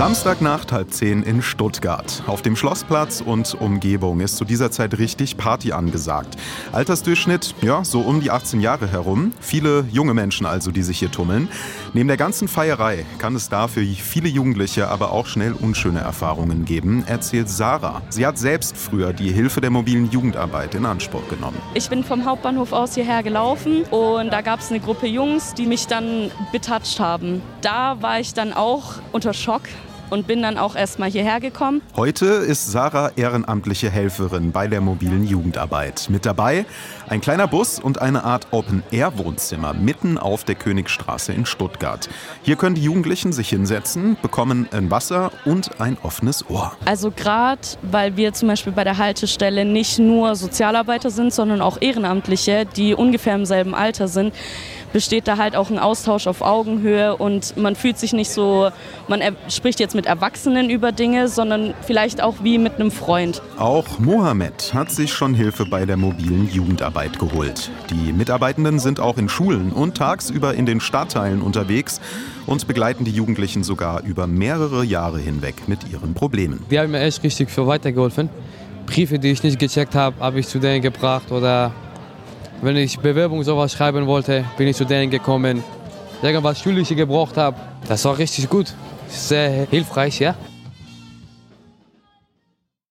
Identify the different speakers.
Speaker 1: Samstagnacht halb zehn in Stuttgart. Auf dem Schlossplatz und Umgebung ist zu dieser Zeit richtig Party angesagt. Altersdurchschnitt, ja, so um die 18 Jahre herum. Viele junge Menschen also, die sich hier tummeln. Neben der ganzen Feierei kann es da für viele Jugendliche aber auch schnell unschöne Erfahrungen geben, erzählt Sarah. Sie hat selbst früher die Hilfe der mobilen Jugendarbeit in Anspruch genommen.
Speaker 2: Ich bin vom Hauptbahnhof aus hierher gelaufen und da gab es eine Gruppe Jungs, die mich dann betatscht haben. Da war ich dann auch unter Schock, und bin dann auch erst mal hierher gekommen.
Speaker 1: Heute ist Sarah ehrenamtliche Helferin bei der mobilen Jugendarbeit. Mit dabei ein kleiner Bus und eine Art Open-Air-Wohnzimmer mitten auf der Königstraße in Stuttgart. Hier können die Jugendlichen sich hinsetzen, bekommen ein Wasser und ein offenes Ohr.
Speaker 2: Also gerade, weil wir zum Beispiel bei der Haltestelle nicht nur Sozialarbeiter sind, sondern auch Ehrenamtliche, die ungefähr im selben Alter sind, besteht da halt auch ein Austausch auf Augenhöhe und man fühlt sich nicht so, man spricht jetzt mit Erwachsenen über Dinge, sondern vielleicht auch wie mit einem Freund.
Speaker 1: Auch Mohammed hat sich schon Hilfe bei der mobilen Jugendarbeit geholt. Die Mitarbeitenden sind auch in Schulen und tagsüber in den Stadtteilen unterwegs und begleiten die Jugendlichen sogar über mehrere Jahre hinweg mit ihren Problemen.
Speaker 3: Die haben mir echt richtig für weitergeholfen. Briefe, die ich nicht gecheckt habe, habe ich zu denen gebracht oder wenn ich Bewerbung sowas schreiben wollte, bin ich zu denen gekommen. Irgendwas Schulische gebraucht habe, das war richtig gut. Så helt frisk, ja.